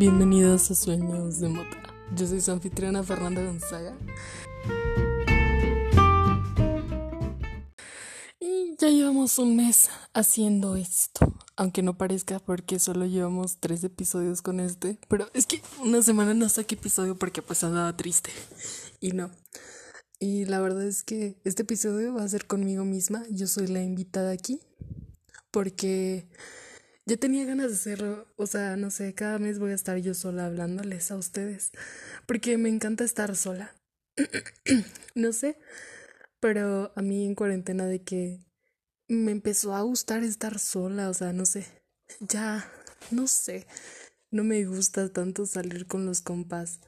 Bienvenidos a Sueños de Mota. Yo soy su anfitriona Fernanda Gonzaga. Y ya llevamos un mes haciendo esto. Aunque no parezca porque solo llevamos tres episodios con este. Pero es que una semana no saqué episodio porque pues andaba triste. Y no. Y la verdad es que este episodio va a ser conmigo misma. Yo soy la invitada aquí. Porque ya tenía ganas de hacerlo. O sea, no sé, cada mes voy a estar yo sola hablándoles a ustedes. Porque me encanta estar sola. no sé. Pero a mí en cuarentena de que me empezó a gustar estar sola. O sea, no sé. Ya, no sé no me gusta tanto salir con los compas.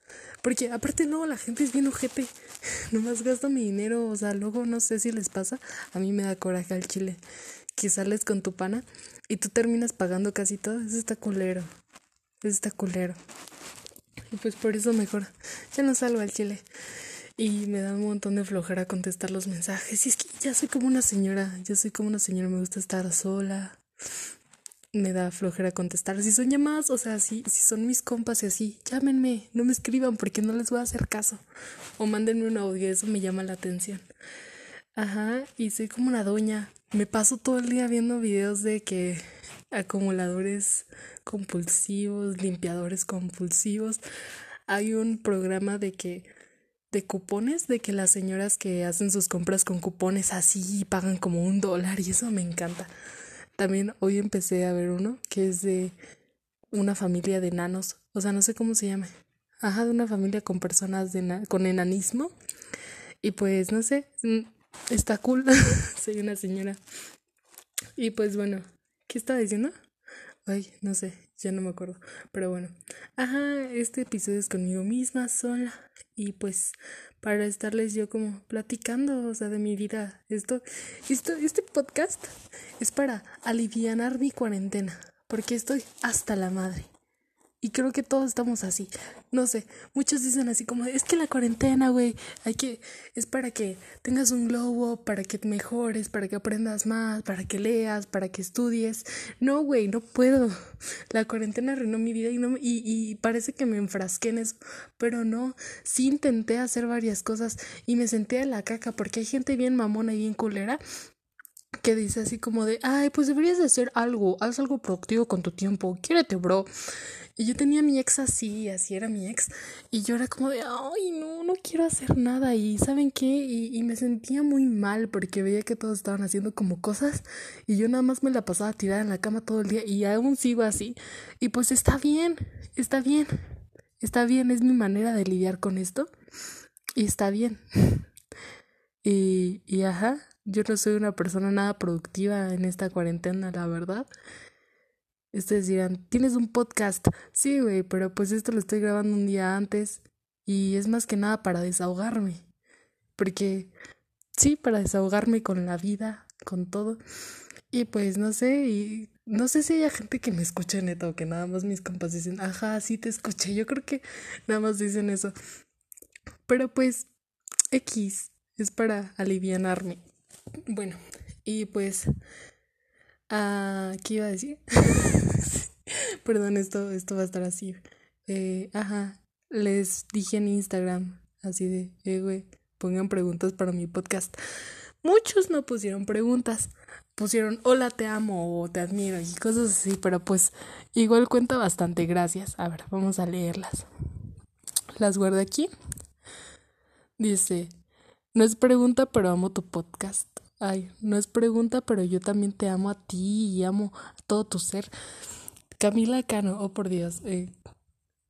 Porque aparte luego la gente es bien ojete. Nomás gasto mi dinero. O sea, luego no sé si les pasa. A mí me da coraje al chile. Que sales con tu pana y tú terminas pagando casi todo. Eso está culero. Eso está culero. Y pues por eso mejor. Ya no salgo al chile. Y me da un montón de flojera contestar los mensajes. Y es que ya soy como una señora. Yo soy como una señora. Me gusta estar sola me da flojera contestar. Si son llamadas, o sea, si, si son mis compas y así, llámenme, no me escriban porque no les voy a hacer caso. O mándenme un audio, eso me llama la atención. Ajá, y soy como una doña. Me paso todo el día viendo videos de que acumuladores compulsivos, limpiadores compulsivos. Hay un programa de que de cupones, de que las señoras que hacen sus compras con cupones así pagan como un dólar y eso me encanta. También hoy empecé a ver uno que es de una familia de enanos, o sea, no sé cómo se llama. Ajá, de una familia con personas de con enanismo. Y pues, no sé, mm, está cool. Soy una señora. Y pues bueno, ¿qué estaba diciendo? Ay, no sé, ya no me acuerdo. Pero bueno, ajá, este episodio es conmigo misma, sola. Y pues para estarles yo como platicando, o sea, de mi vida. Esto, esto, este podcast es para alivianar mi cuarentena, porque estoy hasta la madre. Y creo que todos estamos así. No sé, muchos dicen así como, es que la cuarentena, güey, hay que, es para que tengas un globo, para que mejores, para que aprendas más, para que leas, para que estudies. No, güey, no puedo. La cuarentena arruinó mi vida y, no, y, y parece que me enfrasqué en eso. Pero no, sí intenté hacer varias cosas y me sentía de la caca porque hay gente bien mamona y bien culera que dice así como de, ay, pues deberías de hacer algo, haz algo productivo con tu tiempo, quiérete, bro. Y yo tenía a mi ex así, así era mi ex. Y yo era como de, ay, no, no quiero hacer nada. Y ¿saben qué? Y, y me sentía muy mal porque veía que todos estaban haciendo como cosas. Y yo nada más me la pasaba tirada en la cama todo el día. Y aún sigo así. Y pues está bien, está bien. Está bien, es mi manera de lidiar con esto. Y está bien. y, y ajá, yo no soy una persona nada productiva en esta cuarentena, la verdad. Ustedes dirán, ¿tienes un podcast? Sí, güey, pero pues esto lo estoy grabando un día antes y es más que nada para desahogarme. Porque, sí, para desahogarme con la vida, con todo. Y pues no sé, y no sé si hay gente que me escuche neto o que nada más mis compas dicen, ajá, sí te escuché. Yo creo que nada más dicen eso. Pero pues, X, es para alivianarme. Bueno, y pues Ah, ¿qué iba a decir? Perdón, esto, esto va a estar así. Eh, ajá, les dije en Instagram, así de, eh, güey, pongan preguntas para mi podcast. Muchos no pusieron preguntas, pusieron hola, te amo o te admiro y cosas así, pero pues igual cuenta bastante, gracias. A ver, vamos a leerlas. Las guardo aquí. Dice, no es pregunta, pero amo tu podcast. Ay, no es pregunta, pero yo también te amo a ti y amo a todo tu ser. Camila Cano, oh por Dios, eh,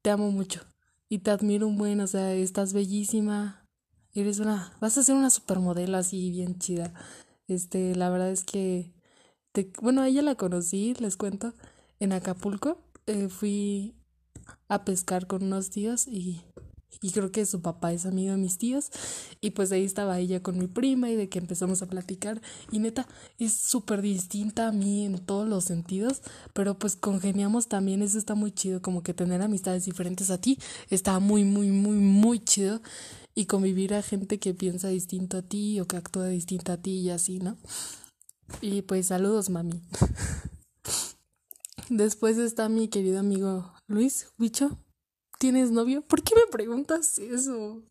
te amo mucho y te admiro un buen, o sea, estás bellísima, eres una, vas a ser una supermodelo así bien chida. Este, la verdad es que, bueno, a ella la conocí, les cuento, en Acapulco, eh, fui a pescar con unos tíos y y creo que su papá es amigo de mis tíos y pues ahí estaba ella con mi prima y de que empezamos a platicar y neta es súper distinta a mí en todos los sentidos pero pues congeniamos también eso está muy chido como que tener amistades diferentes a ti está muy muy muy muy chido y convivir a gente que piensa distinto a ti o que actúa distinto a ti y así, ¿no? Y pues saludos, mami. después está mi querido amigo Luis Bicho. ¿Tienes novio? ¿Por qué me preguntas eso?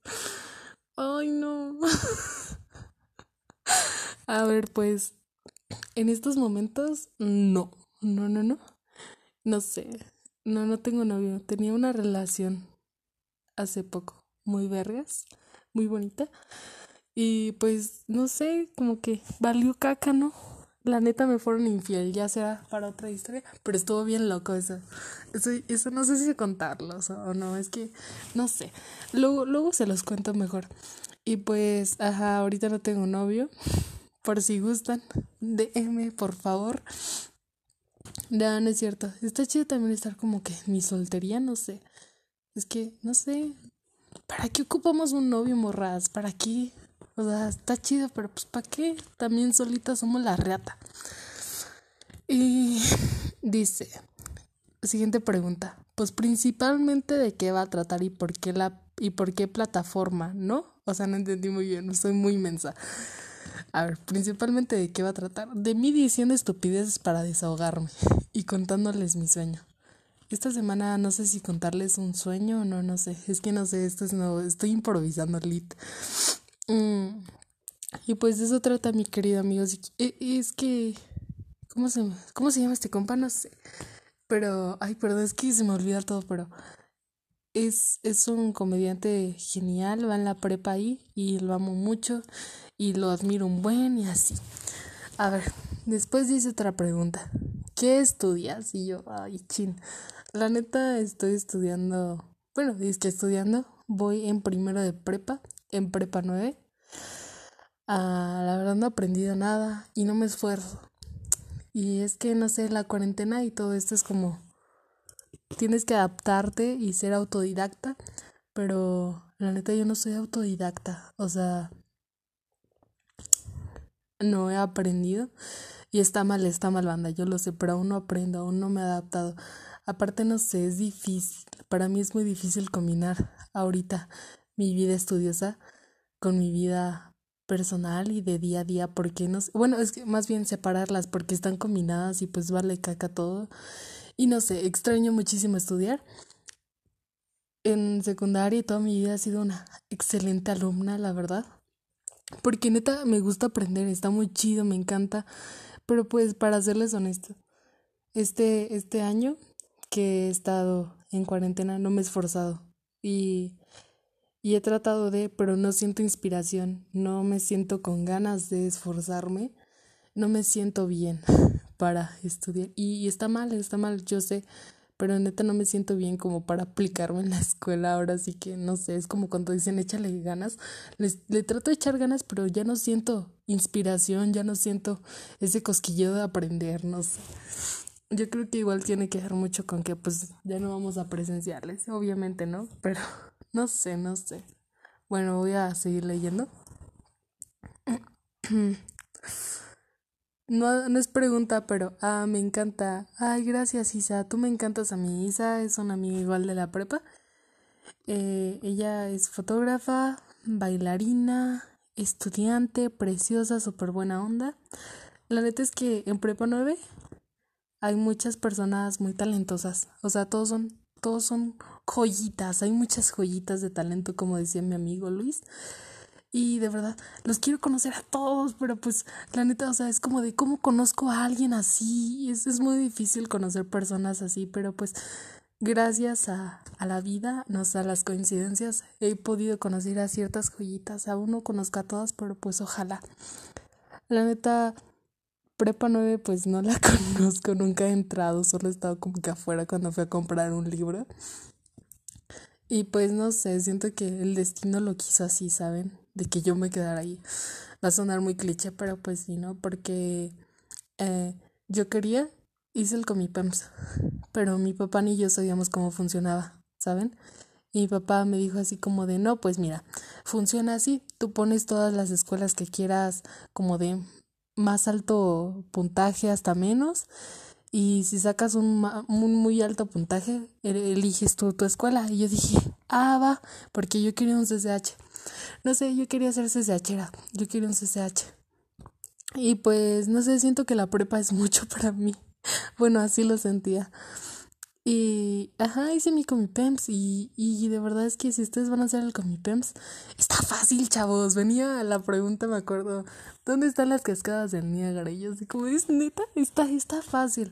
Ay, no. A ver, pues, en estos momentos, no. No, no, no. No sé. No, no tengo novio. Tenía una relación hace poco. Muy vergas. Muy bonita. Y pues, no sé, como que valió caca, ¿no? La neta me fueron infiel, ya sea para otra historia, pero estuvo bien loco eso. Eso, eso no sé si contarlos o no, es que no sé. Luego, luego se los cuento mejor. Y pues, ajá, ahorita no tengo novio. Por si gustan, DM, por favor. No, no es cierto. Está chido también estar como que mi soltería, no sé. Es que, no sé. ¿Para qué ocupamos un novio, morras? ¿Para qué? O sea, está chido, pero pues ¿para qué? También solitas somos la reata. Y dice, siguiente pregunta. Pues principalmente de qué va a tratar y por qué la y por qué plataforma, ¿no? O sea, no entendí muy bien, soy muy inmensa. A ver, principalmente de qué va a tratar. De mí diciendo estupideces para desahogarme y contándoles mi sueño. Esta semana no sé si contarles un sueño o no, no sé. Es que no sé, esto es nuevo. Estoy improvisando lit. Mm. Y pues de eso trata mi querido amigo. E, es que. ¿Cómo se, ¿Cómo se llama este compa? No sé. Pero. Ay, perdón, es que se me olvida todo, pero. Es, es un comediante genial, va en la prepa ahí y lo amo mucho y lo admiro un buen y así. A ver, después dice otra pregunta. ¿Qué estudias? Y yo, ay, chin. La neta estoy estudiando, bueno, es que estudiando, voy en primero de prepa en prepa 9. Ah, la verdad no he aprendido nada y no me esfuerzo. Y es que, no sé, la cuarentena y todo esto es como... Tienes que adaptarte y ser autodidacta, pero la neta yo no soy autodidacta. O sea, no he aprendido. Y está mal, está mal banda, yo lo sé, pero aún no aprendo, aún no me he adaptado. Aparte, no sé, es difícil. Para mí es muy difícil combinar ahorita mi vida estudiosa con mi vida personal y de día a día porque no sé, bueno, es que más bien separarlas porque están combinadas y pues vale caca todo. Y no sé, extraño muchísimo estudiar. En secundaria y toda mi vida ha sido una excelente alumna, la verdad. Porque neta me gusta aprender, está muy chido, me encanta. Pero pues para serles honesto, este, este año que he estado en cuarentena no me he esforzado. Y y he tratado de, pero no siento inspiración, no me siento con ganas de esforzarme, no me siento bien para estudiar. Y, está mal, está mal, yo sé, pero neta no me siento bien como para aplicarme en la escuela ahora, sí que no sé, es como cuando dicen échale ganas, les, le trato de echar ganas, pero ya no siento inspiración, ya no siento ese cosquilleo de aprender, no sé. Yo creo que igual tiene que ver mucho con que pues ya no vamos a presenciales, obviamente, ¿no? Pero no sé, no sé. Bueno, voy a seguir leyendo. No, no es pregunta, pero ah, me encanta. Ay, gracias, Isa. Tú me encantas a mí. Isa es una amiga igual de la prepa. Eh, ella es fotógrafa, bailarina, estudiante, preciosa, súper buena onda. La neta es que en prepa 9 hay muchas personas muy talentosas. O sea, todos son todos son joyitas, hay muchas joyitas de talento, como decía mi amigo Luis. Y de verdad, los quiero conocer a todos, pero pues la neta, o sea, es como de cómo conozco a alguien así. Es, es muy difícil conocer personas así, pero pues gracias a, a la vida, no sé, a las coincidencias, he podido conocer a ciertas joyitas. Aún no conozco a todas, pero pues ojalá. La neta, Prepa 9 pues no la conozco, nunca he entrado, solo he estado como que afuera cuando fui a comprar un libro. Y pues no sé, siento que el destino lo quiso así, ¿saben? De que yo me quedara ahí. Va a sonar muy cliché, pero pues sí, ¿no? Porque eh, yo quería, hice el Comipems, pero mi papá ni yo sabíamos cómo funcionaba, ¿saben? Y mi papá me dijo así como de, no, pues mira, funciona así, tú pones todas las escuelas que quieras como de más alto puntaje hasta menos. Y si sacas un, muy alto puntaje, eliges tú tu escuela. Y yo dije, ah, va, porque yo quería un CCH. No sé, yo quería ser CCH, era, yo quería un CCH. Y pues, no sé, siento que la prepa es mucho para mí. bueno, así lo sentía. Y, ajá, hice mi Comipems y, y de verdad es que si ustedes van a hacer el Comipems, está fácil, chavos. Venía la pregunta, me acuerdo, ¿dónde están las cascadas del Niágara? Y yo así como, es neta, está, está fácil.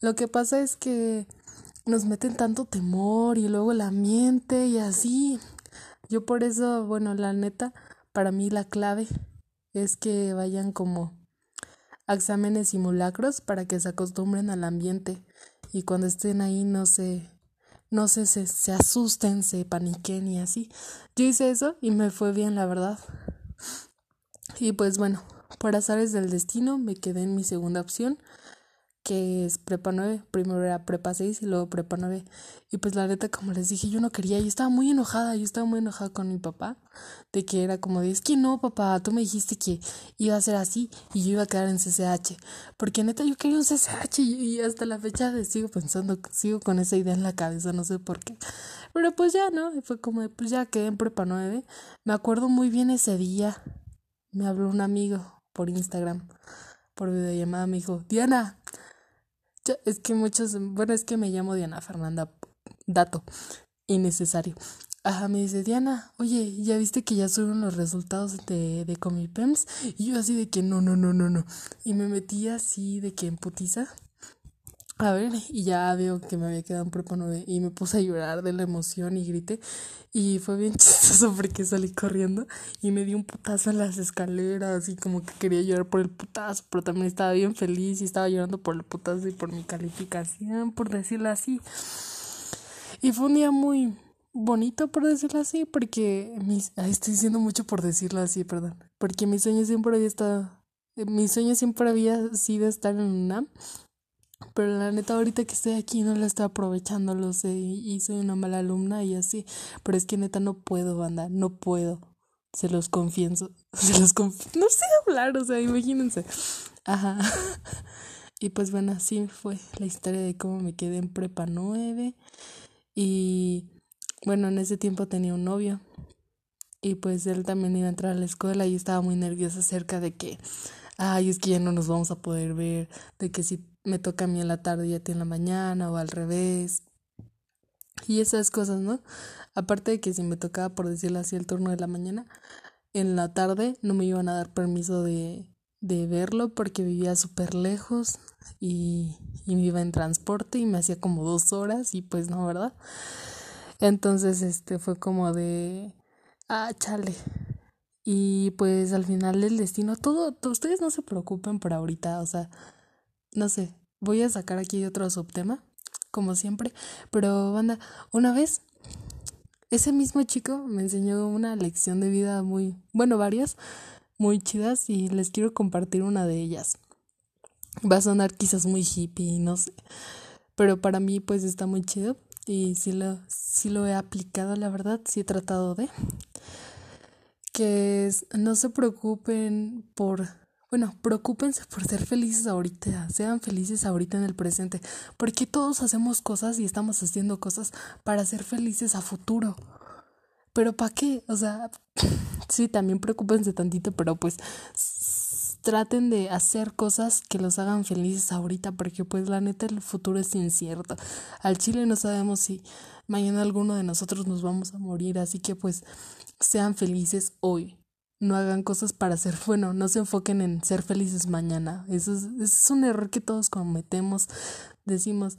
Lo que pasa es que nos meten tanto temor y luego el ambiente y así. Yo por eso, bueno, la neta, para mí la clave es que vayan como exámenes simulacros para que se acostumbren al ambiente y cuando estén ahí no se no se, se, se asusten, se paniquen y así. Yo hice eso y me fue bien, la verdad. Y pues bueno, por azares del destino me quedé en mi segunda opción que es prepa 9, primero era prepa 6 y luego prepa 9. Y pues la neta, como les dije, yo no quería, yo estaba muy enojada, yo estaba muy enojada con mi papá, de que era como de, es que no, papá, tú me dijiste que iba a ser así y yo iba a quedar en CCH, porque neta yo quería un CCH y, hasta la fecha sigo pensando, sigo con esa idea en la cabeza, no sé por qué. Pero pues ya, ¿no? Fue como de, pues ya quedé en prepa 9. Me acuerdo muy bien ese día, me habló un amigo por Instagram, por videollamada, me dijo, Diana, es que muchos, bueno, es que me llamo Diana Fernanda, dato innecesario. Ajá, me dice Diana, oye, ¿ya viste que ya subieron los resultados de, de Comipems? Y yo así de que no, no, no, no, no. Y me metí así de que en putiza a ver, y ya veo que me había quedado en prepa 9 y me puse a llorar de la emoción y grité. Y fue bien chistoso porque salí corriendo y me di un putazo en las escaleras y como que quería llorar por el putazo, pero también estaba bien feliz y estaba llorando por el putazo y por mi calificación, por decirlo así. Y fue un día muy bonito, por decirlo así, porque mis... estoy diciendo mucho por decirlo así, perdón. Porque mi sueño siempre había estado... Mi sueño siempre había sido estar en UNAM pero la neta, ahorita que estoy aquí no la estoy aprovechando, lo sé, y, soy una mala alumna y así. Pero es que neta no puedo, banda, no puedo. Se los confieso. Se los confieso. No sé hablar, o sea, imagínense. Ajá. Y pues bueno, así fue la historia de cómo me quedé en prepa 9. Y bueno, en ese tiempo tenía un novio. Y pues él también iba a entrar a la escuela y estaba muy nerviosa acerca de que, ay, es que ya no nos vamos a poder ver, de que si me toca a mí en la tarde y a ti en la mañana o al revés. Y esas cosas, ¿no? Aparte de que si me tocaba, por decirlo así, el turno de la mañana, en la tarde no me iban a dar permiso de, de verlo porque vivía súper lejos y, y me iba en transporte y me hacía como dos horas y pues no, ¿verdad? Entonces, este fue como de, ah, chale. Y pues al final del destino, todo, ustedes no se preocupen por ahorita, o sea, no sé, voy a sacar aquí otro subtema, como siempre, pero banda, una vez ese mismo chico me enseñó una lección de vida muy, bueno, varias, muy chidas y les quiero compartir una de ellas. Va a sonar quizás muy hippie, no sé, pero para mí pues está muy chido y sí lo, sí lo he aplicado, la verdad, sí he tratado de que no se preocupen por bueno, preocúpense por ser felices ahorita, sean felices ahorita en el presente, porque todos hacemos cosas y estamos haciendo cosas para ser felices a futuro. Pero ¿para qué? O sea, sí, también preocúpense tantito, pero pues traten de hacer cosas que los hagan felices ahorita, porque pues la neta el futuro es incierto. Al Chile no sabemos si mañana alguno de nosotros nos vamos a morir, así que pues sean felices hoy no hagan cosas para ser, bueno, no se enfoquen en ser felices mañana. Eso es, es un error que todos cometemos. Decimos,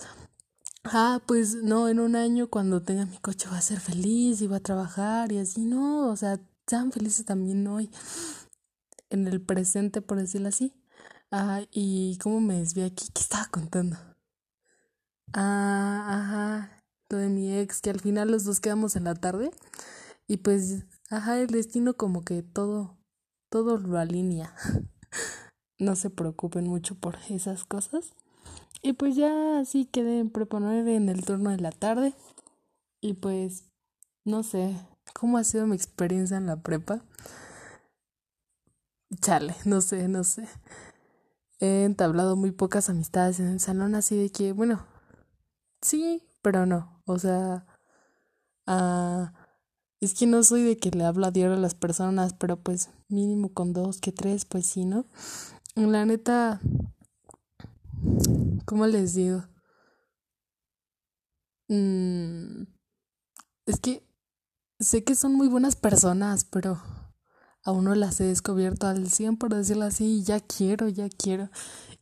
ah, pues no, en un año cuando tenga mi coche va a ser feliz y va a trabajar y así, no, o sea, sean felices también hoy, en el presente, por decirlo así. Ah, y cómo me desvié aquí, ¿qué estaba contando? Ah, ajá, lo de mi ex, que al final los dos quedamos en la tarde y pues Ajá, el destino como que todo, todo lo alinea. no se preocupen mucho por esas cosas. Y pues ya así quedé en prepa 9 en el turno de la tarde. Y pues, no sé, ¿cómo ha sido mi experiencia en la prepa? Chale, no sé, no sé. He entablado muy pocas amistades en el salón, así de que, bueno, sí, pero no. O sea, ah es que no soy de que le hablo a diario a las personas, pero pues mínimo con dos que tres, pues sí, ¿no? La neta, ¿Cómo les digo? Mm, es que sé que son muy buenas personas, pero aún no las he descubierto al 100 por decirlo así, ya quiero, ya quiero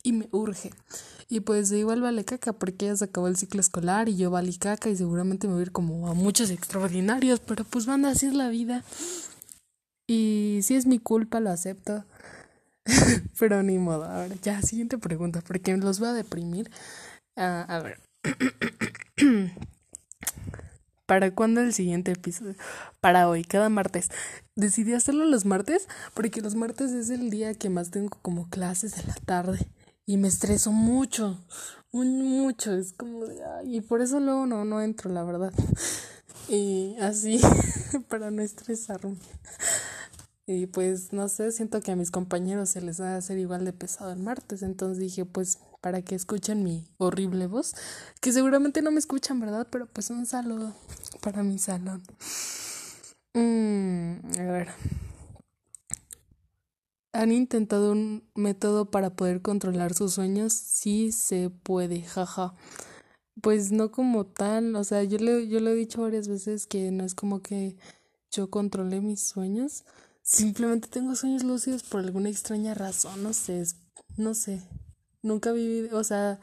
y me urge. Y pues igual vale caca porque ya se acabó el ciclo escolar y yo vale caca y seguramente me voy a ir como a muchos extraordinarios, pero pues van así es la vida. Y si es mi culpa, lo acepto. pero ni modo. Ahora, ya, siguiente pregunta, porque los voy a deprimir. Ah, a ver. ¿Para cuándo el siguiente episodio? Para hoy, cada martes. Decidí hacerlo los martes porque los martes es el día que más tengo como clases en la tarde y me estreso mucho, mucho, es como de, ay, y por eso luego no, no entro, la verdad. Y así, para no estresarme. Y pues no sé, siento que a mis compañeros se les va a hacer igual de pesado el martes, entonces dije, pues para que escuchen mi horrible voz, que seguramente no me escuchan, ¿verdad? Pero pues un saludo para mi salón. Mm, a ver. ¿Han intentado un método para poder controlar sus sueños? Sí se puede, jaja. Pues no como tal, o sea, yo le, yo le he dicho varias veces que no es como que yo controle mis sueños. Simplemente tengo sueños lúcidos por alguna extraña razón, no sé, no sé. Nunca vi, o sea,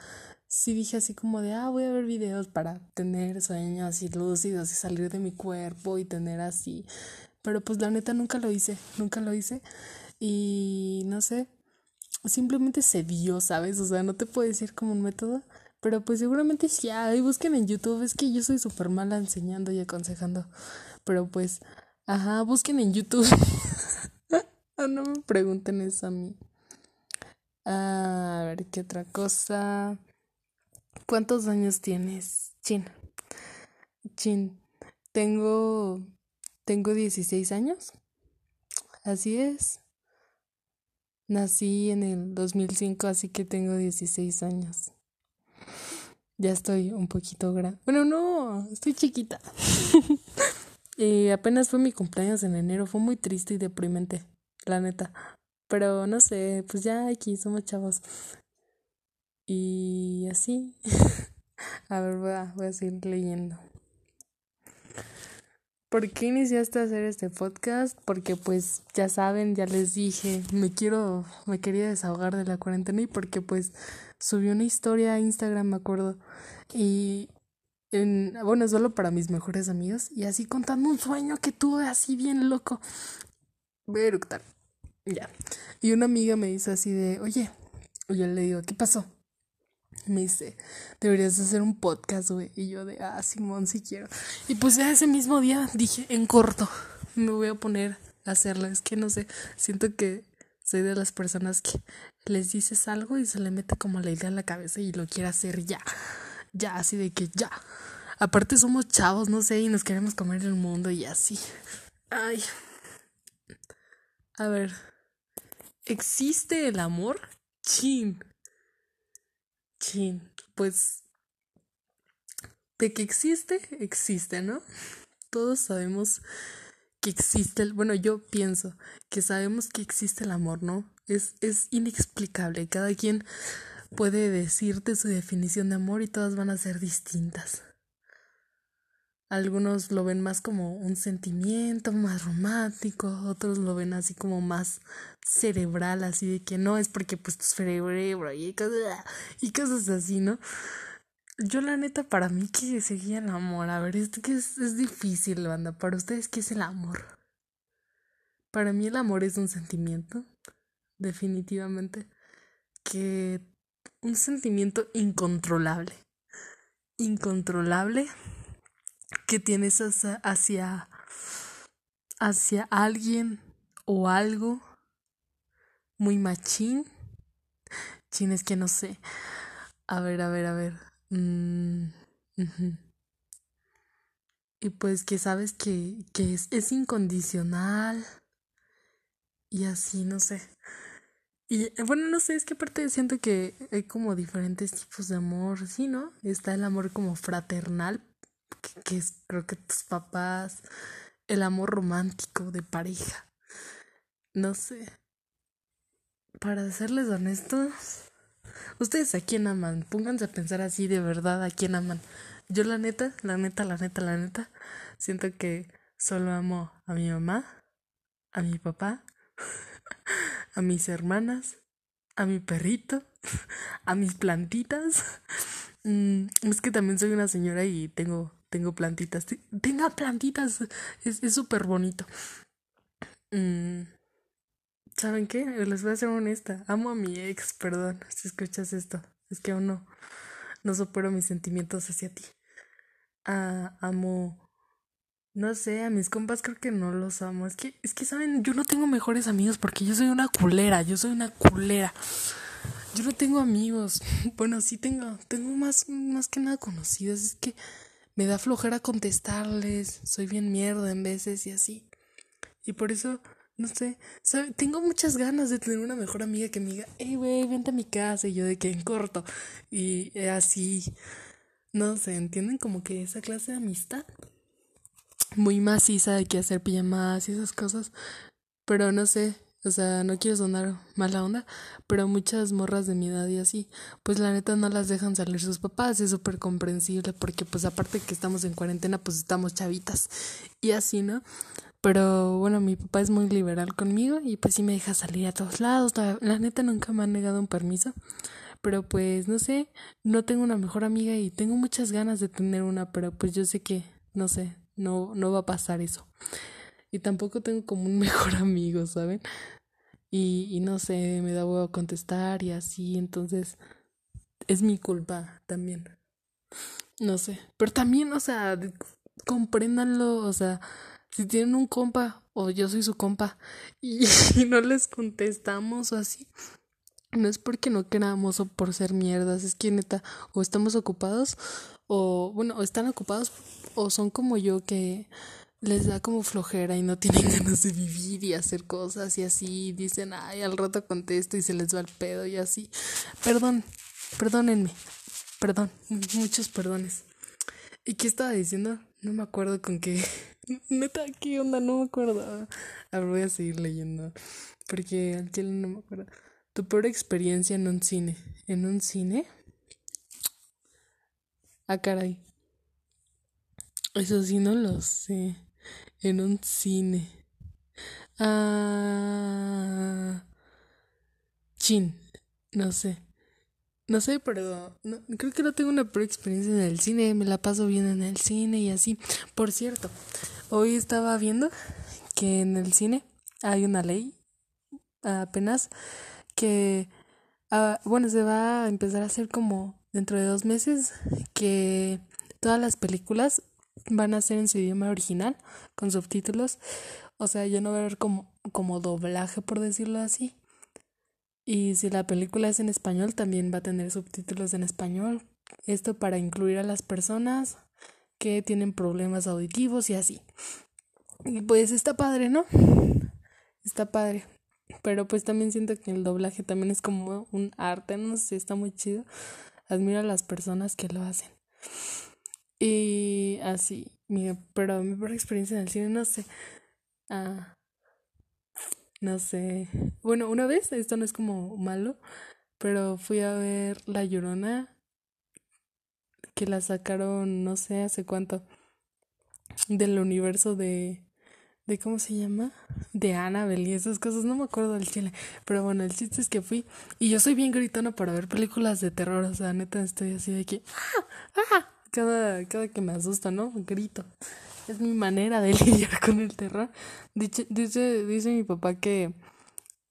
sí dije así como de, ah, voy a ver videos para tener sueños lúcidos y salir de mi cuerpo y tener así. Pero pues la neta nunca lo hice, nunca lo hice. Y no sé, simplemente se dio, ¿sabes? O sea, no te puedo decir como un método, pero pues seguramente sí hay, busquen en YouTube, es que yo soy súper mala enseñando y aconsejando, pero pues, ajá, busquen en YouTube. no me pregunten eso a mí. A ver, ¿qué otra cosa? ¿Cuántos años tienes, Chin? Chin, tengo, tengo 16 años. Así es. Nací en el 2005, así que tengo 16 años. Ya estoy un poquito grande. Bueno, no, estoy chiquita. y apenas fue mi cumpleaños en enero. Fue muy triste y deprimente, la neta. Pero no sé, pues ya aquí somos chavos. Y así. a ver, voy a, voy a seguir leyendo. ¿Por qué iniciaste a hacer este podcast? Porque pues ya saben, ya les dije, me quiero, me quería desahogar de la cuarentena y porque pues subí una historia a Instagram, me acuerdo, y en, bueno, solo para mis mejores amigos y así contando un sueño que tuve así bien loco. Voy a eructar. Ya. Y una amiga me dice así de, oye, y yo le digo, ¿qué pasó? Me dice, deberías hacer un podcast, güey. Y yo de, ah, Simón, si quiero. Y pues ya ese mismo día dije, en corto, me voy a poner a hacerlo. Es que no sé, siento que soy de las personas que les dices algo y se le mete como la idea en la cabeza y lo quiere hacer ya. Ya, así de que ya. Aparte somos chavos, no sé, y nos queremos comer el mundo y así. Ay. A ver. ¿Existe el amor? Chin. Chin, pues de que existe, existe, ¿no? Todos sabemos que existe el, bueno, yo pienso que sabemos que existe el amor, ¿no? Es, es inexplicable. Cada quien puede decirte su definición de amor y todas van a ser distintas. Algunos lo ven más como un sentimiento más romántico, otros lo ven así como más cerebral, así de que no es porque pues tu cerebro y cosas, y cosas así, ¿no? Yo la neta para mí que seguía el amor, a ver, esto que es, es difícil, banda, para ustedes qué es el amor. Para mí el amor es un sentimiento, definitivamente, que un sentimiento incontrolable, incontrolable que tienes hacia, hacia alguien o algo muy machín. Chin, es que no sé. A ver, a ver, a ver. Mm, y pues que sabes que, que es, es incondicional. Y así, no sé. Y bueno, no sé, es que aparte siento que hay como diferentes tipos de amor, sí, ¿no? Está el amor como fraternal, que, es creo que tus papás, el amor romántico de pareja. No sé. Para serles honestos, ¿Ustedes a quién aman? Pónganse a pensar así de verdad, ¿a quién aman? Yo la neta, la neta, la neta, la neta, siento que solo amo a mi mamá, a mi papá, a mis hermanas, a mi perrito, a mis plantitas. Mm, es que también soy una señora y tengo, tengo plantitas. Tenga plantitas, es súper bonito. Mm, ¿Saben qué? Les voy a ser honesta. Amo a mi ex, perdón, si escuchas esto. Es que aún no, no supero mis sentimientos hacia ti. Ah, amo no sé, a mis compas creo que no los amo. Es que, es que, ¿saben? Yo no tengo mejores amigos porque yo soy una culera. Yo soy una culera. Yo no tengo amigos. Bueno, sí tengo. Tengo más, más que nada conocidos. Es que me da flojera contestarles. Soy bien mierda en veces y así. Y por eso, no sé. ¿sabe? Tengo muchas ganas de tener una mejor amiga que me diga, hey, güey, vente a mi casa. Y yo de que en corto. Y así. No sé, ¿entienden? Como que esa clase de amistad muy maciza de que hacer pijamas y esas cosas. Pero no sé, o sea, no quiero sonar mala onda, pero muchas morras de mi edad y así, pues la neta no las dejan salir sus papás, es súper comprensible porque pues aparte que estamos en cuarentena, pues estamos chavitas y así, ¿no? Pero bueno, mi papá es muy liberal conmigo y pues sí me deja salir a todos lados, la, neta nunca me han negado un permiso. Pero pues no sé, no tengo una mejor amiga y tengo muchas ganas de tener una, pero pues yo sé que, no sé, no, no va a pasar eso. Y tampoco tengo como un mejor amigo, ¿saben? Y, y no sé, me da huevo contestar y así, entonces es mi culpa también. No sé, pero también, o sea, compréndanlo, o sea, si tienen un compa o yo soy su compa y, y, no les contestamos o así, no es porque no queramos o por ser mierdas, es que neta, o estamos ocupados o bueno, o están ocupados o son como yo que les da como flojera y no tienen ganas de vivir y hacer cosas y así dicen, ay, al rato contesto y se les va el pedo y así. Perdón, perdónenme, perdón, muchos perdones. ¿Y qué estaba diciendo? No me acuerdo con qué. Neta, ¿qué onda? No me acuerdo. A ver, voy a seguir leyendo. Porque al chile no me acuerdo. Tu peor experiencia en un cine. ¿En un cine? Ah, caray. Eso sí no lo sé. En un cine. Ah. Chin. No sé. No sé, pero no, creo que no tengo una peor experiencia en el cine. Me la paso bien en el cine y así. Por cierto, hoy estaba viendo que en el cine hay una ley apenas que, ah, bueno, se va a empezar a hacer como dentro de dos meses que todas las películas van a ser en su idioma original con subtítulos. O sea, ya no va a haber como, como doblaje, por decirlo así. Y si la película es en español, también va a tener subtítulos en español. Esto para incluir a las personas que tienen problemas auditivos y así. Y pues está padre, ¿no? Está padre. Pero pues también siento que el doblaje también es como un arte, no sé, está muy chido. Admiro a las personas que lo hacen. Y así, pero mi peor experiencia en el cine, no sé. Ah, no sé. Bueno, una vez, esto no es como malo, pero fui a ver La Llorona, que la sacaron, no sé hace cuánto, del universo de de cómo se llama, de Annabelle y esas cosas, no me acuerdo del chile, pero bueno, el chiste es que fui y yo soy bien gritona para ver películas de terror, o sea, neta estoy así de que ¡ah! ¡ah! Cada cada que me asusta, ¿no? Grito. Es mi manera de lidiar con el terror. Dice dice dice mi papá que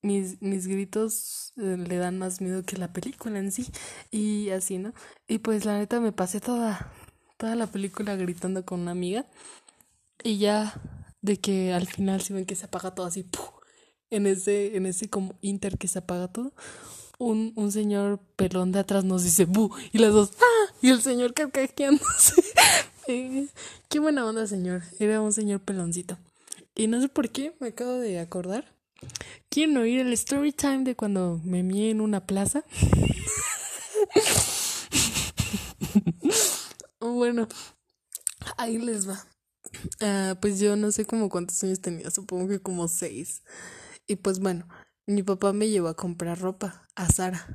mis, mis gritos eh, le dan más miedo que la película en sí y así, ¿no? Y pues la neta me pasé toda toda la película gritando con una amiga y ya de que al final si ven que se apaga todo así, en ese, en ese como inter que se apaga todo, un, un señor pelón de atrás nos dice bu y las dos ¡ah! y el señor carcajeándose. qué buena onda, señor. Era un señor peloncito. Y no sé por qué, me acabo de acordar. ¿Quieren oír el story time de cuando me mié en una plaza? bueno, ahí les va. Uh, pues yo no sé como cuántos años tenía, supongo que como seis. Y pues bueno, mi papá me llevó a comprar ropa a Sara.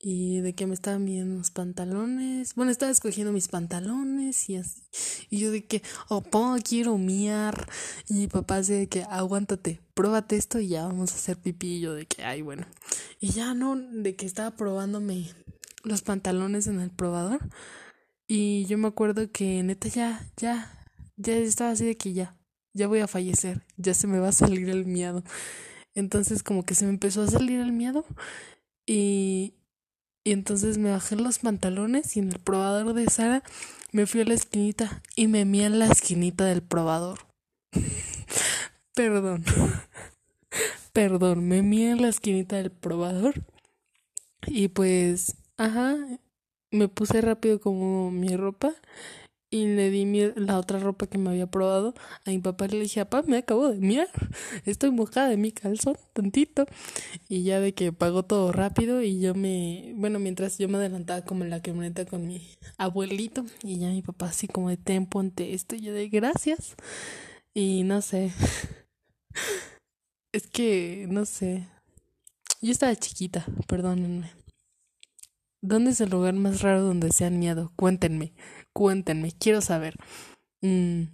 y de que me estaban viendo unos pantalones. Bueno, estaba escogiendo mis pantalones y así. Y yo de que, oh, quiero miar. Y mi papá dice de que, aguántate, pruébate esto y ya vamos a hacer pipí. Y yo de que, ay, bueno. Y ya no, de que estaba probándome los pantalones en el probador. Y yo me acuerdo que neta ya, ya, ya estaba así de que ya, ya voy a fallecer, ya se me va a salir el miedo. Entonces como que se me empezó a salir el miedo y, y entonces me bajé los pantalones y en el probador de Sara me fui a la esquinita y me mía en la esquinita del probador. Perdón. Perdón, me mía en la esquinita del probador. Y pues, ajá, me puse rápido como mi ropa y le di la otra ropa que me había probado a mi papá le dije, papá, me acabo de miar, estoy mojada de mi calzón, tantito. Y ya de que pagó todo rápido y yo me, bueno, mientras yo me adelantaba como en la camioneta con mi abuelito y ya mi papá así como de ten, ponte esto y yo de gracias. Y no sé, es que, no sé, yo estaba chiquita, perdónenme. ¿Dónde es el lugar más raro donde se han miado? Cuéntenme. Cuéntenme, quiero saber. Mm.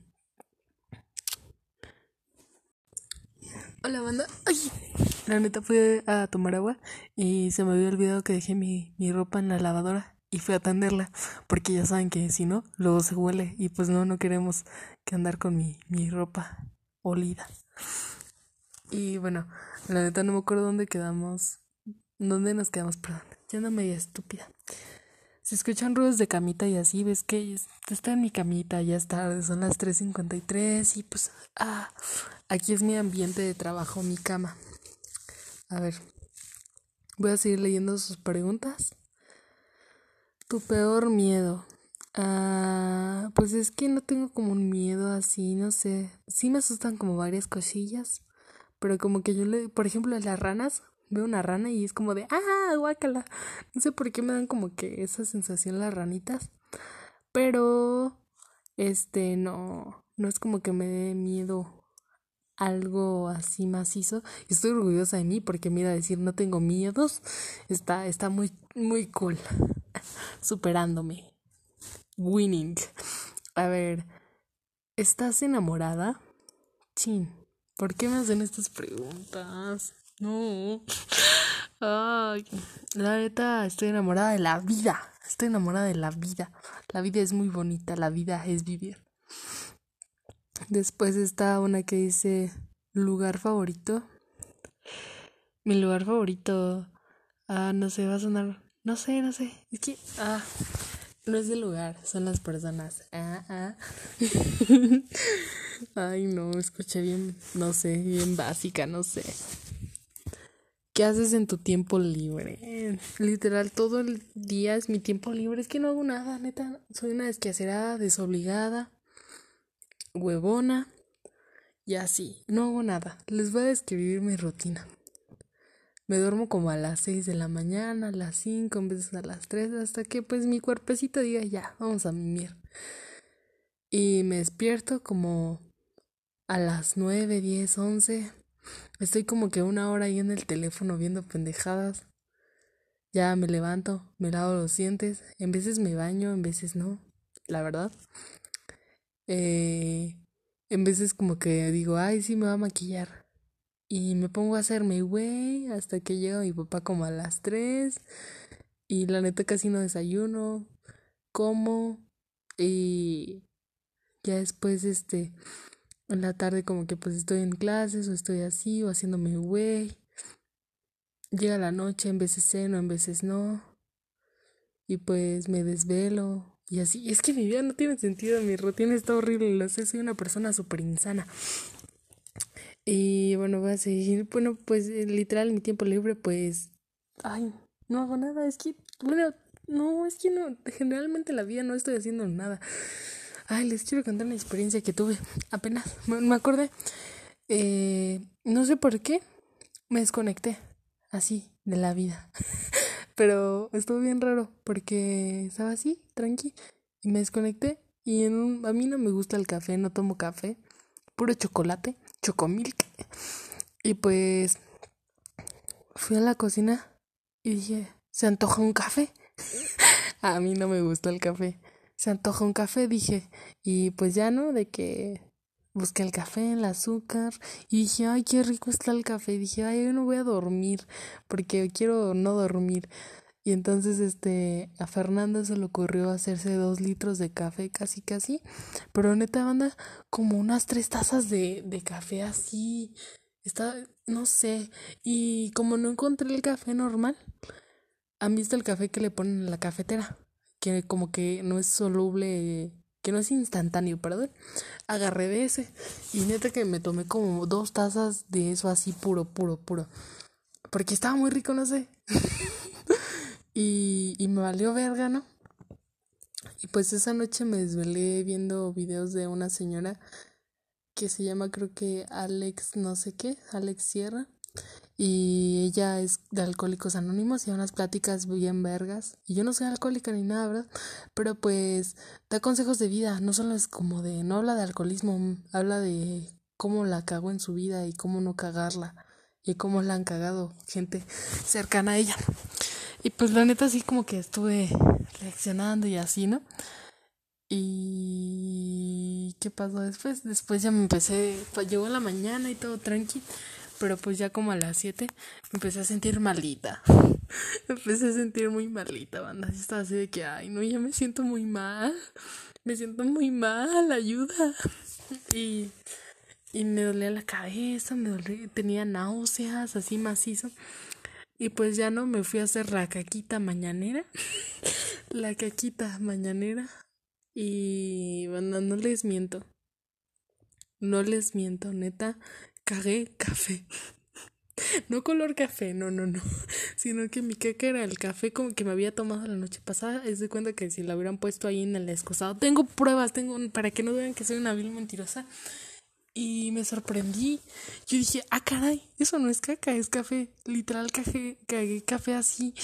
Hola, banda. Ay, la neta fui a tomar agua y se me había olvidado que dejé mi, mi ropa en la lavadora y fui a atenderla porque ya saben que si no, luego se huele y pues no, no queremos que andar con mi, mi ropa olida. Y bueno, la neta no me acuerdo dónde quedamos. ¿Dónde nos quedamos? Perdón, ya no media estúpida. Si escuchan ruidos de camita y así, ves que está en mi camita, ya es tarde, son las 3.53 y pues, ah, aquí es mi ambiente de trabajo, mi cama. A ver, voy a seguir leyendo sus preguntas. Tu peor miedo. Ah, pues es que no tengo como un miedo así, no sé. Sí me asustan como varias cosillas, pero como que yo le, por ejemplo, las ranas, veo una rana y es como de, ah, guácala. No sé por qué me dan como que esa sensación las ranitas. Pero, este, no, no es como que me dé miedo algo así macizo. Estoy orgullosa de mí porque mira, decir no tengo miedos está, está muy, muy cool. Superándome. Winning. A ver, ¿estás enamorada? Chin, ¿por qué me hacen estas preguntas? No. Ay, la neta, estoy enamorada de la vida. Estoy enamorada de la vida. La vida es muy bonita, la vida es vivir. Después está una que dice lugar favorito. Mi lugar favorito. Ah, no sé, va a sonar. No sé, no sé. Es que. Ah. No es el lugar, son las personas. Ah, ah. Ay, no, escuché bien, no sé, bien básica, no sé. ¿Qué haces en tu tiempo libre? Literal, todo el día es mi tiempo libre. Es que no hago nada, neta. Soy una desquacerada, desobligada, huevona y así. No hago nada. Les voy a describir mi rutina. Me duermo como a las 6 de la mañana, a las 5, en vez de a las 3, hasta que pues mi cuerpecito diga ya, vamos a mimir. Y me despierto como a las 9, 10, 11 Estoy como que una hora ahí en el teléfono viendo pendejadas. Ya me levanto, me lavo los dientes. En veces me baño, en veces no, la verdad. Eh, en veces como que digo, ay, sí me va a maquillar. Y me pongo a hacerme güey hasta que llega mi papá como a las 3. Y la neta casi no desayuno. Como. Y ya después, este, en la tarde como que pues estoy en clases o estoy así o haciéndome güey. Llega la noche, en veces ceno, en veces no. Y pues me desvelo. Y así, es que mi vida no tiene sentido, mi rutina está horrible, lo sé, soy una persona súper insana. Y bueno, voy a seguir, bueno, pues eh, literal, mi tiempo libre, pues, ay, no hago nada, es que, bueno, no, es que no, generalmente la vida no estoy haciendo nada. Ay, les quiero contar una experiencia que tuve apenas. Me, acordé. Eh, no sé por qué me desconecté así de la vida. Pero estuvo bien raro porque estaba así, tranqui. Y me desconecté. Y en a mí no me gusta el café, no tomo café. Puro chocolate, chocomilk. Y pues fui a la cocina y dije, se antoja un café. a mí no me gusta el café. Se antoja un café, dije. Y pues ya no, de que busqué el café, el azúcar. Y dije, ay, qué rico está el café. Y dije, ay, yo no voy a dormir porque quiero no dormir. Y entonces este a Fernanda se le ocurrió hacerse dos litros de café casi casi. Pero neta banda como unas tres tazas de, de café así. Está, no sé. Y como no encontré el café normal, ¿han visto el café que le ponen en la cafetera? Que como que no es soluble, que no es instantáneo, perdón. Agarré de ese. Y neta que me tomé como dos tazas de eso así puro, puro, puro. Porque estaba muy rico, no sé. Y, y me valió verga, ¿no? Y pues esa noche me desvelé viendo videos de una señora que se llama creo que Alex no sé qué, Alex Sierra. Y ella es de Alcohólicos Anónimos y da unas pláticas bien vergas. Y yo no soy alcohólica ni nada, ¿verdad? Pero pues da consejos de vida. No solo es como de, no habla de alcoholismo, habla de cómo la cago en su vida y cómo no cagarla. Y cómo la han cagado gente cercana a ella. Y pues la neta así como que estuve reaccionando y así, ¿no? Y ¿qué pasó después? Después ya me empecé, pues llegó la mañana y todo tranqui, pero pues ya como a las 7 me empecé a sentir malita. me empecé a sentir muy malita, banda. Estaba así de que, ay, no, ya me siento muy mal. Me siento muy mal, ayuda. y, y me dolía la cabeza, me dolía, tenía náuseas, así macizo. Y pues ya no me fui a hacer la caquita mañanera. la caquita mañanera. Y bueno, no les miento. No les miento, neta. Cagué café. No color café, no, no, no. Sino que mi caca era el café como que me había tomado la noche pasada. Es de cuenta que si la hubieran puesto ahí en el excusado. Tengo pruebas, tengo para que no vean que soy una vil mentirosa. Y me sorprendí. Yo dije, ah, caray, eso no es caca, es café. Literal, cagué, cagué café así.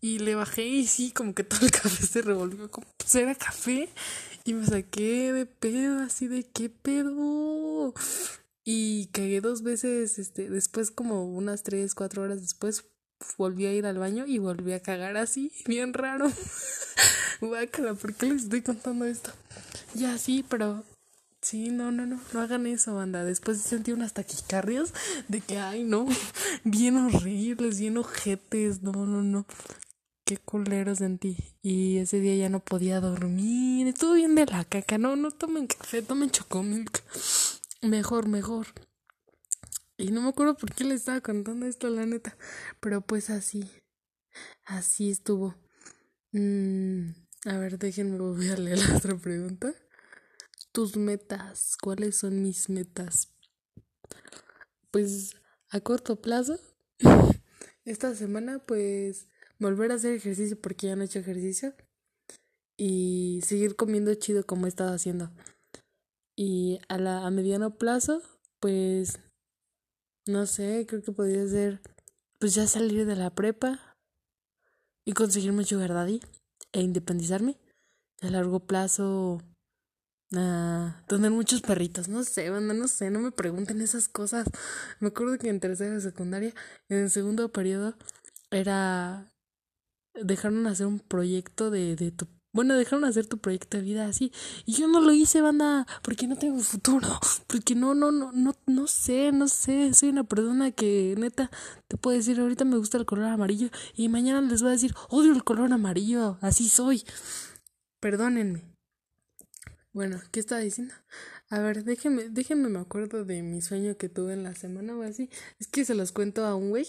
Y le bajé y sí, como que todo el café se revolvió. Como, pues era café. Y me saqué de pedo, así de qué pedo. Y cagué dos veces, este, después como unas tres, cuatro horas después, volví a ir al baño y volví a cagar así, bien raro. Guácala, ¿por qué les estoy contando esto? Ya sí, pero Sí, no, no, no, no hagan eso, banda. Después sentí unas taquicardias de que, ay, no, bien horribles, bien ojetes, no, no, no. Qué culero sentí. Y ese día ya no podía dormir. Estuvo bien de la caca. No, no tomen café, tomen chocomilk. Mejor, mejor. Y no me acuerdo por qué le estaba contando esto, la neta. Pero pues así. Así estuvo. Mm, a ver, déjenme volver a leer la otra pregunta tus metas. ¿Cuáles son mis metas? Pues a corto plazo, esta semana pues volver a hacer ejercicio porque ya no he hecho ejercicio y seguir comiendo chido como he estado haciendo. Y a la a mediano plazo, pues no sé, creo que podría ser pues ya salir de la prepa y conseguir mucho daddy e independizarme. A largo plazo Ah, tener muchos perritos, no sé, banda, no sé, no me pregunten esas cosas. Me acuerdo que en tercera de secundaria, en el segundo periodo, era. Dejaron hacer un proyecto de, de tu. Bueno, dejaron hacer tu proyecto de vida así. Y yo no lo hice, banda, porque no tengo futuro. Porque no, no, no, no, no sé, no sé. Soy una persona que, neta, te puedo decir, ahorita me gusta el color amarillo. Y mañana les voy a decir, odio el color amarillo. Así soy. Perdónenme. Bueno, ¿qué estaba diciendo? A ver, déjenme, déjenme me acuerdo de mi sueño que tuve en la semana o así. Es que se los cuento a un güey.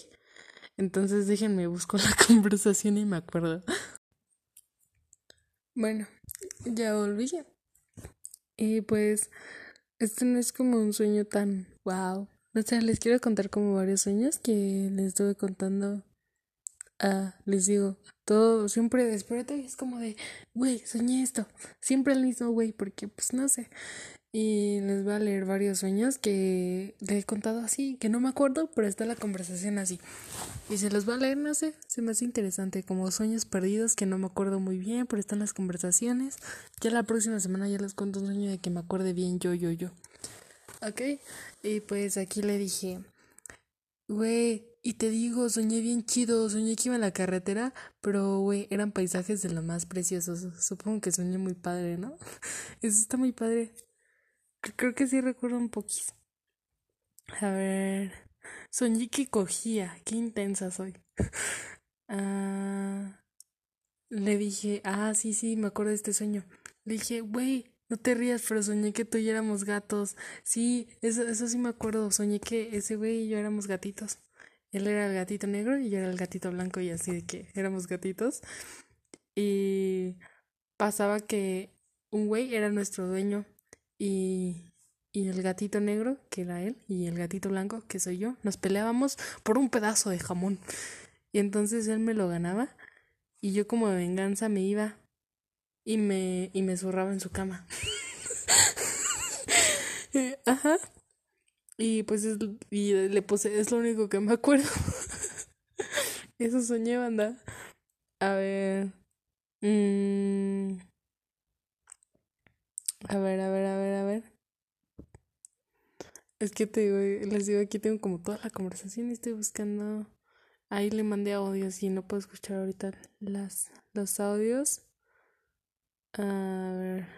Entonces déjenme busco la conversación y me acuerdo. Bueno, ya volví. Y pues, este no es como un sueño tan wow. O sea, les quiero contar como varios sueños que les estuve contando. Ah, les digo, todo siempre despierto y es como de, güey, soñé esto. Siempre el mismo güey, porque pues no sé. Y les voy a leer varios sueños que le he contado así, que no me acuerdo, pero está la conversación así. Y se los voy a leer, no sé, se me hace interesante, como sueños perdidos que no me acuerdo muy bien, pero están las conversaciones. Ya la próxima semana ya les cuento un sueño de que me acuerde bien yo, yo, yo. Ok, y pues aquí le dije, güey, Y te digo, soñé bien chido, soñé que iba en la carretera, pero, güey, eran paisajes de lo más preciosos. Supongo que soñé muy padre, ¿no? Eso está muy padre. Creo que sí recuerdo un poquito. A ver. Soñé que cogía. Qué intensa soy. ah, le dije, ah, sí, sí, me acuerdo de este sueño. Le dije, güey, no te rías, pero soñé que tú y yo éramos gatos. Sí, eso, eso sí me acuerdo. Soñé que ese güey y yo éramos gatitos. Él era el gatito negro y yo era el gatito blanco y así de que éramos gatitos. Y pasaba que un güey era nuestro dueño y, y el gatito negro, que era él, y el gatito blanco, que soy yo, nos peleábamos por un pedazo de jamón. Y entonces él me lo ganaba y yo como de venganza me iba y me, y me zurraba en su cama. Ajá. Y pues es, y le puse, es lo único que me acuerdo. Eso soñé, banda. A ver. Mm. A ver, a ver, a ver, a ver. Es que te digo, les digo, aquí tengo como toda la conversación y estoy buscando. Ahí le mandé audios y no puedo escuchar ahorita las, los audios. A ver.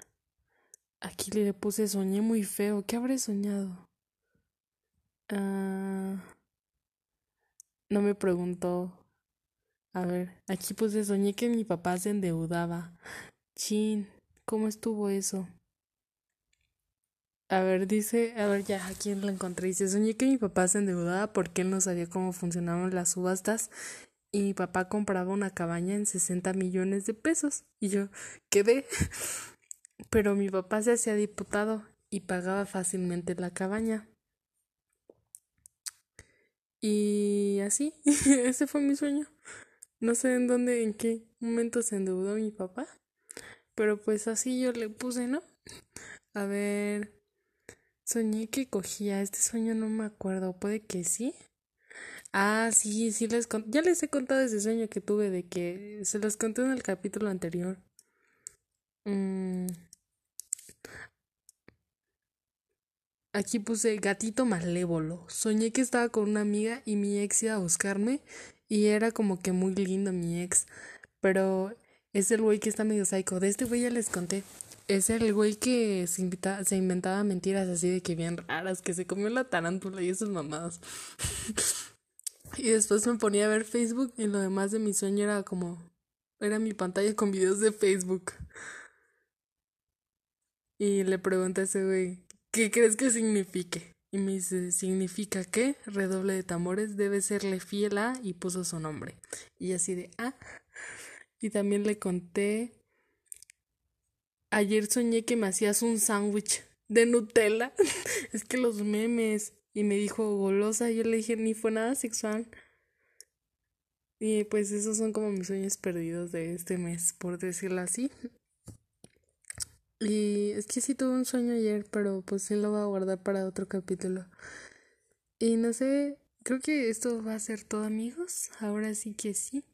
Aquí le puse soñé muy feo. ¿Qué habré soñado? Ah, no me preguntó. A ver, aquí puse soñé que mi papá se endeudaba. Chin, ¿cómo estuvo eso? A ver, dice, a ver, ya, aquí lo encontré. Dice, soñé que mi papá se endeudaba porque él no sabía cómo funcionaban las subastas y mi papá compraba una cabaña en 60 millones de pesos. Y yo quedé. Pero mi papá se hacía diputado y pagaba fácilmente la cabaña. Y así, ese fue mi sueño. No sé en dónde, en qué momento se endeudó mi papá, pero pues así yo le puse, ¿no? A ver, soñé que cogía, este sueño no me acuerdo, puede que sí. Ah, sí, sí les conté, ya les he contado ese sueño que tuve de que se los conté en el capítulo anterior. Mm, Aquí puse gatito malévolo. Soñé que estaba con una amiga y mi ex iba a buscarme y era como que muy lindo mi ex. Pero es el güey que está medio psycho. De este güey ya les conté. Es el güey que se, se inventaba mentiras así de que bien raras, que se comió la tarántula y esas mamadas. y después me ponía a ver Facebook y lo demás de mi sueño era como... Era mi pantalla con videos de Facebook. Y le pregunté a ese güey, ¿Qué crees que signifique? Y me dice, significa que redoble de tambores debe serle fiel a y puso su nombre. Y así de, ah. Y también le conté, ayer soñé que me hacías un sándwich de Nutella. es que los memes. Y me dijo golosa, y yo le dije, ni fue nada sexual. Y pues esos son como mis sueños perdidos de este mes, por decirlo así. Y es que sí tuve un sueño ayer, pero pues sí lo voy a guardar para otro capítulo. Y no sé, creo que esto va a ser todo amigos. Ahora sí que sí.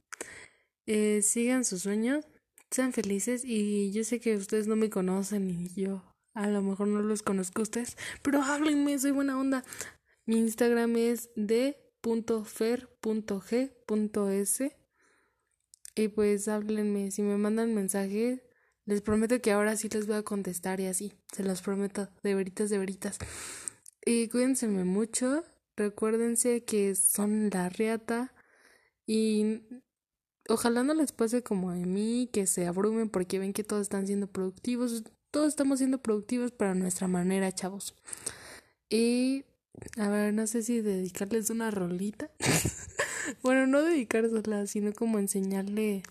Eh, sigan sus sueños, sean felices y yo sé que ustedes no me conocen y yo a lo mejor no los conozco a ustedes, pero háblenme, soy buena onda. Mi Instagram es d.fer.g.s y pues háblenme, si me mandan mensajes les prometo que ahora sí les voy a contestar y así. Se los prometo. De veritas, de veritas. Y cuídense mucho. Recuérdense que son la riata. Y ojalá no les pase como a mí, que se abrumen porque ven que todos están siendo productivos. Todos estamos siendo productivos para nuestra manera, chavos. Y a ver, no sé si dedicarles una rolita. bueno, no dedicársela, sino como enseñarle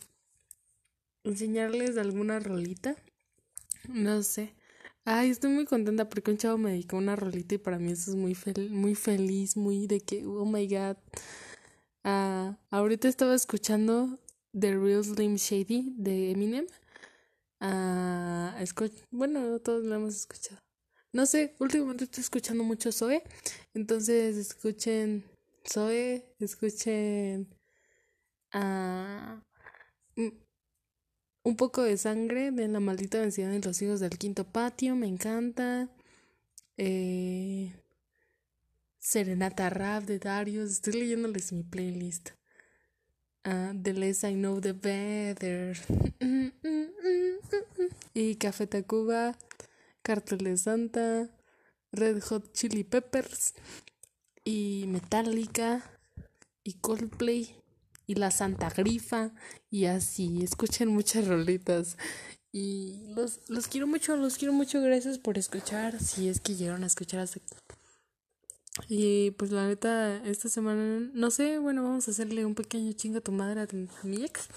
enseñarles alguna rolita. No sé. Ay, estoy muy contenta porque un chavo me dedicó una rolita y para mí eso es muy, muy feliz, muy de que, oh my god. Ah, ahorita estaba escuchando The Real Slim Shady de Eminem. Ah, bueno, todos lo hemos escuchado. No sé, últimamente estoy escuchando mucho Zoe. Entonces escuchen Zoe, escuchen... Ah, un poco de sangre de la maldita vencida de los hijos del quinto patio, me encanta. Eh, Serenata Rap de Darius. Estoy leyéndoles mi playlist. Uh, the less I know, the better. y Café Tacuba, Cartel de Santa, Red Hot Chili Peppers y Metallica y Coldplay y la Santa Grifa y así. Escuchen muchas rolitas. Y los, los quiero mucho, los quiero mucho. Gracias por escuchar. Si es que llegaron a escuchar hasta Y pues la neta, esta semana, no sé, bueno, vamos a hacerle un pequeño chinga a tu madre a, mi ex.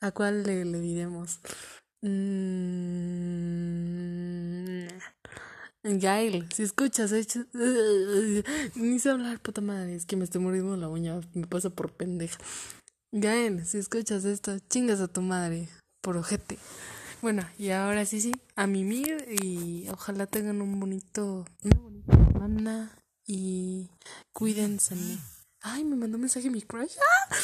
¿A cuál le, le diremos? Mmm... Gail, si escuchas, hecho... ni sé hablar, puta madre, es que me estoy muriendo la uña, me pasa por pendeja. Gael, si escuchas esto, chingas a tu madre, por ojete. Bueno, y ahora sí, sí, a mimir y ojalá tengan un bonito, una bonita semana y cuídense. Ay, me mandó un mensaje mi crush. ¡Ah!